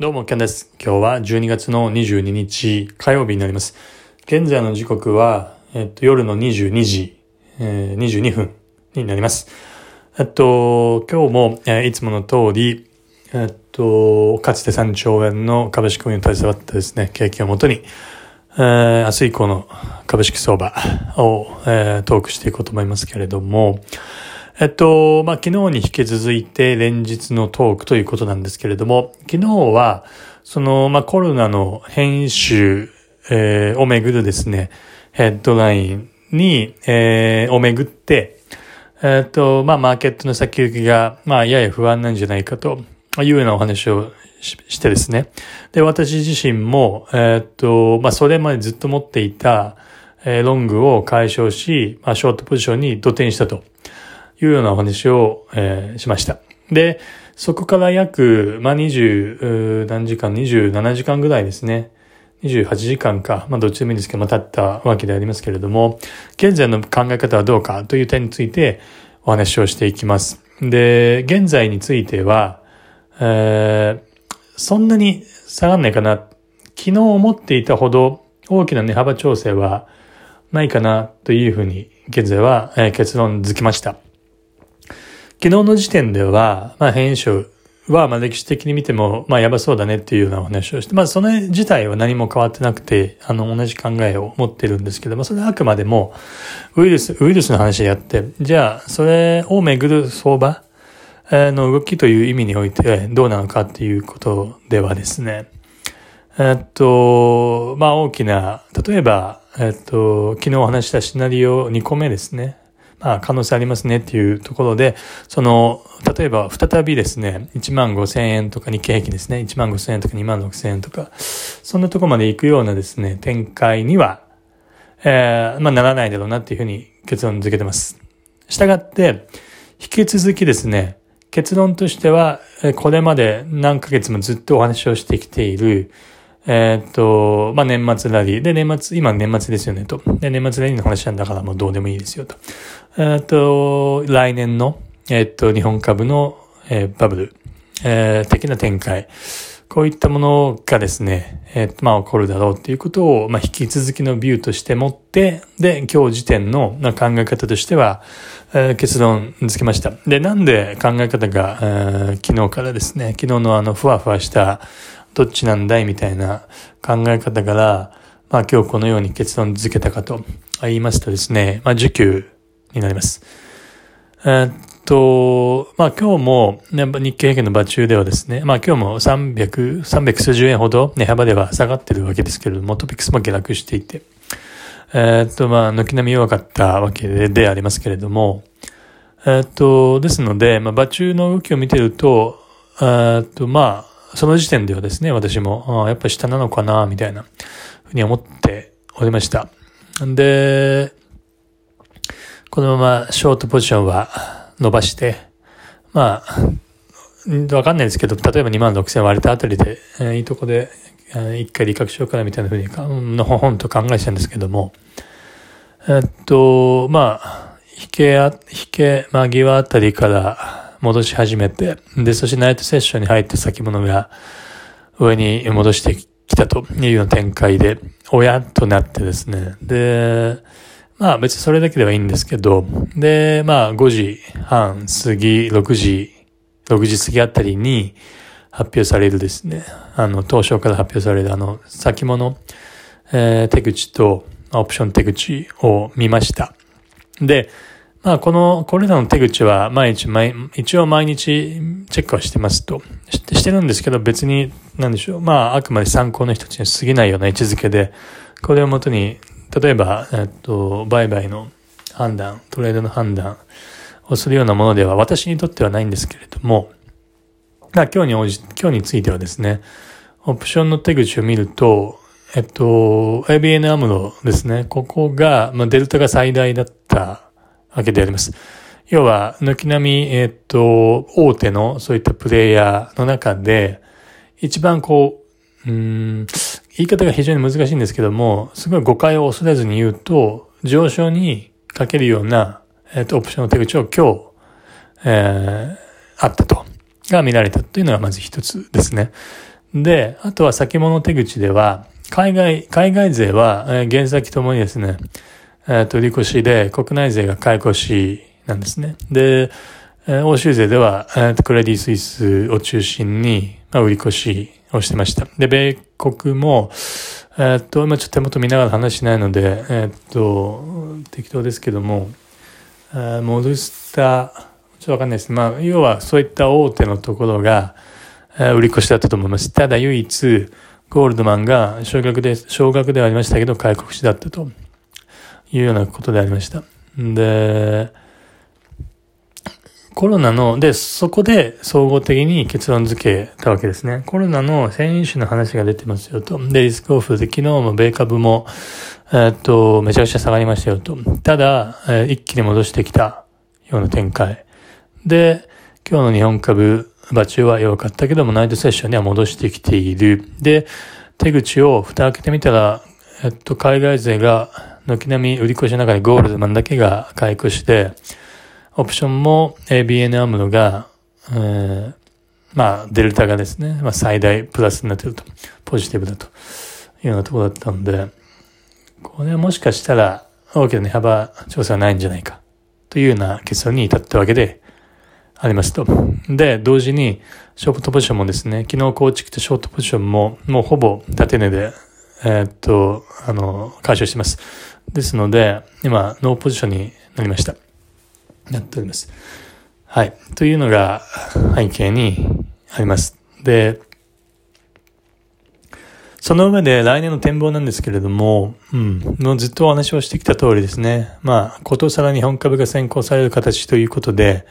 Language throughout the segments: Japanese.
どうも、ケンです。今日は12月の22日火曜日になります。現在の時刻は、えっと、夜の22時、えー、22分になります。えっと、今日も、えーいつもの通り、えっと、かつて3兆円の株式運用に携わったですね、経験をもとに、えー明日以降の株式相場を、えートークしていこうと思いますけれども、えっと、まあ、昨日に引き続いて連日のトークということなんですけれども、昨日は、その、まあ、コロナの編集、えーをめぐるですね、ヘッドラインに、えーをめぐって、えっと、まあ、マーケットの先行きが、まあ、やや不安なんじゃないかというようなお話をしてですね。で、私自身も、えっと、まあ、それまでずっと持っていた、えーロングを解消し、まあ、ショートポジションに土転したというようなお話を、えーしました。で、そこから約、まあ、20、何時間、27時間ぐらいですね。28時間か、まあ、どっちでもいいんですけど、ま、経ったわけでありますけれども、現在の考え方はどうかという点についてお話をしていきます。で、現在については、えーそんなに下がんないかな。昨日思っていたほど大きな値幅調整はないかなというふうに現在は、結論づきました。昨日の時点では、まあ、編集は、まあ、歴史的に見ても、まあ、やばそうだねっていうようなお話をして、まあ、それ自体は何も変わってなくて、あの、同じ考えを持ってるんですけども、それはあくまでも、ウイルス、ウイルスの話であって、じゃあ、それをめぐる相場の動きという意味においてどうなのかっていうことではですね、えっと、まあ大きな、例えば、えっと、昨日お話したシナリオ2個目ですね。まあ可能性ありますねっていうところで、その、例えば再びですね、1万5千円とか日経平均ですね、1万5千円とか2万6千円とか、そんなとこまで行くようなですね、展開には、えーまあならないだろうなっていうふうに結論付けてます。したがって、引き続きですね、結論としては、これまで何ヶ月もずっとお話をしてきている、えっと、まあ、年末ラリー。で、年末、今年末ですよね、と。で、年末ラリーの話なんだからもうどうでもいいですよ、と。えっと、来年の、えっと、日本株の、えーバブル、えー的な展開。こういったものがですね、えーっと、まあ、起こるだろうっていうことを、まあ、引き続きのビューとして持って、で、今日時点のまあ考え方としては、えー結論付けました。で、なんで考え方が、えー昨日からですね、昨日のあの、ふわふわした、どっちなんだいみたいな考え方から、まあ今日このように結論付けたかと言いますとですね、まあ需給になります。えーっと、まあ今日も、ね、日経平均の場中ではですね、まあ今日も300、300数十円ほど値幅では下がってるわけですけれども、トピックスも下落していて、えーっと、まあ、軒並み弱かったわけでありますけれども、えーっと、ですので、まあ、場中の動きを見てると、えっと、まあ、その時点ではですね、私も、あやっぱり下なのかな、みたいな、ふうに思っておりました。で、このままショートポジションは伸ばして、まあ、わかんないですけど、例えば2万6千割れたあたりで、えーいいとこで、えー一回利確しようかなみたいなふうにか、のほほんと考えてたんですけども、えっと、まあ、引け、引け間際あたりから戻し始めて、で、そしてナイトセッションに入って先物が上に戻してきたというような展開で、おやっとなってですね。で、まあ別にそれだけではいいんですけど、で、まあ5時半過ぎ、6時、6時過ぎあたりに発表されるですね、あの、当初から発表されるあの、先物、えー手口とオプション手口を見ました。で、まあこの、これらの手口は毎日毎、一応毎日チェックはしてますと。してしてるんですけど別に、なんでしょう。まああくまで参考の一つに過ぎないような位置づけで、これをもとに、例えば、えっと、売買の判断、トレードの判断をするようなものでは私にとってはないんですけれども、まあ今日に応じ、今日についてはですね、オプションの手口を見ると、えっと、ABN アムロですね。ここが、まあ、デルタが最大だったわけであります。要は、軒並み、えっと、大手のそういったプレイヤーの中で、一番こう、うん、言い方が非常に難しいんですけども、すごい誤解を恐れずに言うと、上昇にかけるような、えっと、オプションの手口を今日、えーあったと。が見られたというのがまず一つですね。で、あとは先物手口では、海外、海外勢は、えー、原先ともにですね、えー、と、売り越しで、国内勢が買い越しなんですね。で、欧州勢では、えー、クレディ・スイスを中心に、まあ、売り越しをしてました。で、米国も、えー、っと、今ちょっと手元見ながら話しないので、えー、っと、適当ですけども、モルスター、ちょっとわかんないです。まあ、要はそういった大手のところが、えー、売り越しだったと思います。ただ唯一、ゴールドマンが少額で、少額ではありましたけど、開国しだったというようなことでありました。で、コロナの、で、そこで総合的に結論付けたわけですね。コロナの変異種の話が出てますよと。で、リスクオフで昨日も米株も、え、っと、めちゃくちゃ下がりましたよと。ただ、え、一気に戻してきたような展開。で、今日の日本株、場中は弱かったけども、ナイトセッションには戻してきている。で、手口を蓋開けてみたら、えっと、海外勢が、軒並み売り越しの中にゴールドマンだけが買い越して、オプションも ABN アムロが、えー、まあ、デルタがですね、まあ、最大プラスになっていると、ポジティブだというようなところだったので、これはもしかしたら大きな値幅調査はないんじゃないかというような結論に至ったわけでありますと。で、同時にショートポジションもですね、昨日構築したショートポジションももうほぼ縦値で、えー、っと、あの、解消してます。ですので、今、ノーポジションになりました。なっております。はい。というのが背景にあります。で、その上で来年の展望なんですけれども、うん、もうずっとお話をしてきた通りですね。まあ、ことさら日本株が先行される形ということで、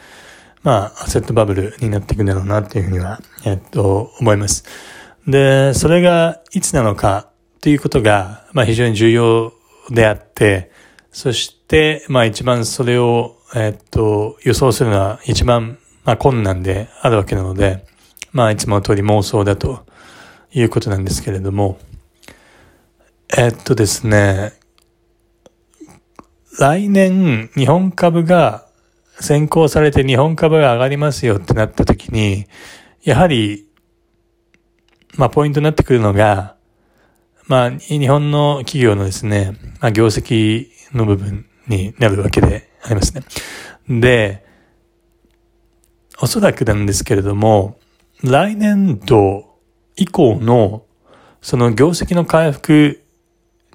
まあ、アセットバブルになっていくんだろうなっていうふうには、えっと、思います。で、それがいつなのかということが、まあ非常に重要であって、そして、まあ一番それをえっと、予想するのは一番、まあ、困難であるわけなので、まあ、いつもの通り妄想だということなんですけれども、えっとですね、来年日本株が先行されて日本株が上がりますよってなった時に、やはり、まあ、ポイントになってくるのが、まあ、日本の企業のですね、まあ、業績の部分になるわけでありますね。で、おそらくなんですけれども、来年度以降のその業績の回復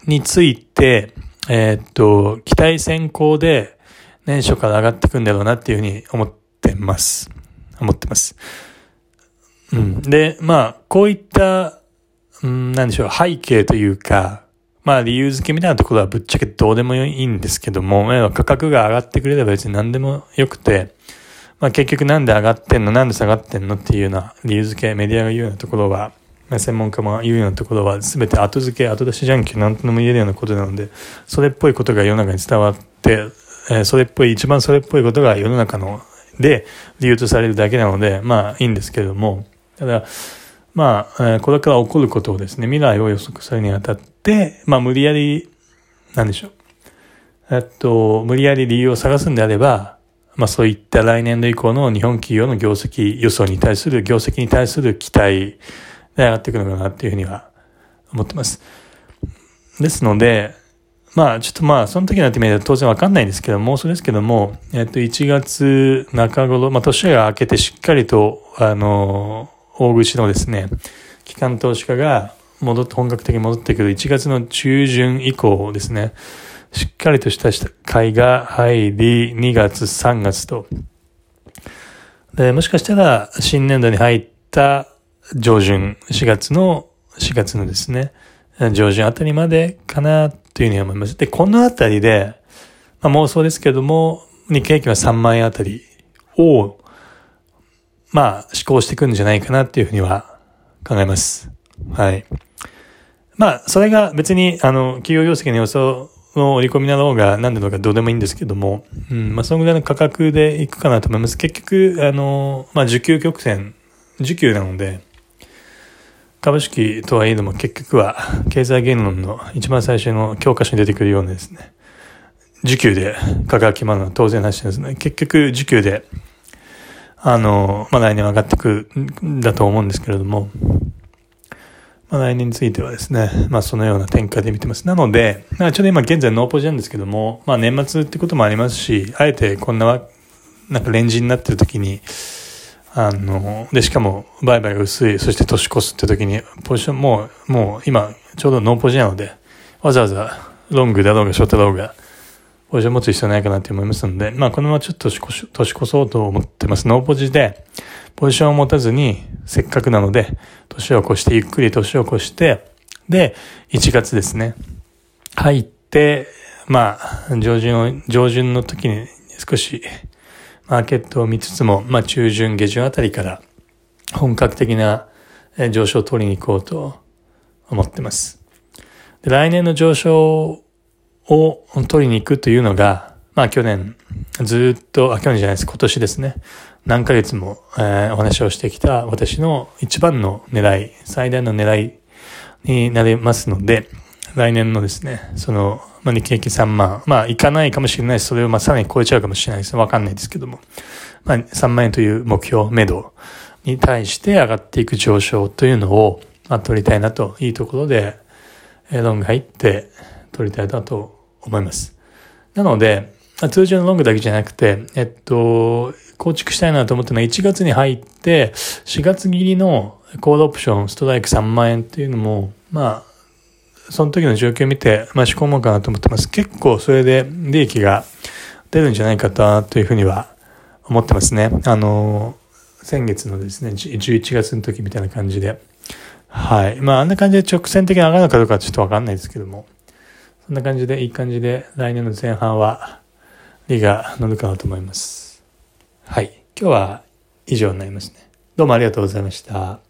について、えー、っと、期待先行で年初から上がっていくんだろうなっていうふうに思ってます。思ってます。うん。で、まあ、こういった、うん、なんでしょう、背景というか、まあ理由付けみたいなところはぶっちゃけどうでもいいんですけども、価格が上がってくれれば別に何でもよくて、まあ結局なんで上がってんの？なんで下がってんのっていうような理由付け、メディアが言うようなところは、まあ、専門家も言うようなところは全て後付け、後出しじゃんけんなんとも言えるようなことなので、それっぽいことが世の中に伝わって、えー、それっぽい、一番それっぽいことが世の中ので理由とされるだけなので、まあいいんですけども、ただ、まあ、これから起こることをですね、未来を予測するにあたって、まあ、無理やり、なんでしょう。えっと、無理やり理由を探すんであれば、まあそういった来年度以降の日本企業の業績予想に対する、業績に対する期待で上がっていくのかなっていうふうには思ってます。ですので、まあちょっとまあその時になってみると当然わかんないんですけども、そうですけども、えっと1月中頃、まあ年が明けてしっかりと、あの、大口のですね、機関投資家が戻って、本格的に戻ってくる1月の中旬以降ですね、しっかりとした買いが入り、2月、3月と。で、もしかしたら新年度に入った上旬、4月の、4月のですね、上旬あたりまでかなというふうに思います。で、このあたりで、まあ、妄想ですけども、日経平均は3万円あたりをまあ、思考していくんじゃないかなっていうふうには考えます。はい。まあ、それが別に、あの、企業業績の予想の折り込みなろうが何だろうがどうでもいいんですけども、うん、まあ、そのぐらいの価格でいくかなと思います。結局、あの、まあ、需給曲線、需給なので、株式とはいえども結局は経済言論の一番最初の教科書に出てくるようなですね、需給で価格決まるのは当然なしですね。結局需給であの、まあ、来年上がってくんだと思うんですけれども、まあ、来年についてはですね、まあそのような展開で見てます。なので、まあちょうど今現在ノーポジなんですけども、まあ年末ってこともありますし、あえてこんな、なんかレンジになってる時に、あの、で、しかも、売買が薄い、そして年越すって時に、ポジション、もう、もう今、ちょうどノーポジなので、わざわざ、ロングだろうが、ショートだろうが、ポジション持つ必要ないかなって思いますので、まあ、このままちょっと年越年越そうと思ってます。ノーポジで、ポジションを持たずに、せっかくなので、年を越して、ゆっくり年を越して、で、1月ですね。入って、まあ、上旬を、上旬の時に少し、マーケットを見つつも、まあ中旬、下旬あたりから本格的な上昇を取りに行こうと思ってます。で来年の上昇を取りに行くというのが、まあ去年ずっと、あ、去年じゃないです、今年ですね。何ヶ月も、えー、お話をしてきた私の一番の狙い、最大の狙いになりますので、来年のですね、そのまあ、日経平均3万。まあ、いかないかもしれないし、それをま、さらに超えちゃうかもしれないです。わかんないですけども。まあ、3万円という目標、目処に対して上がっていく上昇というのを、まあ、取りたいなと、いいところで、えロング入って取りたいなと思います。なので、通常のロングだけじゃなくて、えっと、構築したいなと思ったのは1月に入って、4月切りのコードオプション、ストライク3万円っていうのも、まあ、その時の状況を見て、まあ、仕込もうかなと思ってます。結構それで利益が出るんじゃないかなというふうには思ってますね。あの、先月のですね、11月の時みたいな感じで。はい。まあ、あんな感じで直線的に上がるのかどうかちょっとわかんないですけども。そんな感じで、いい感じで、来年の前半は、利が乗るかなと思います。はい。今日は以上になりますね。どうもありがとうございました。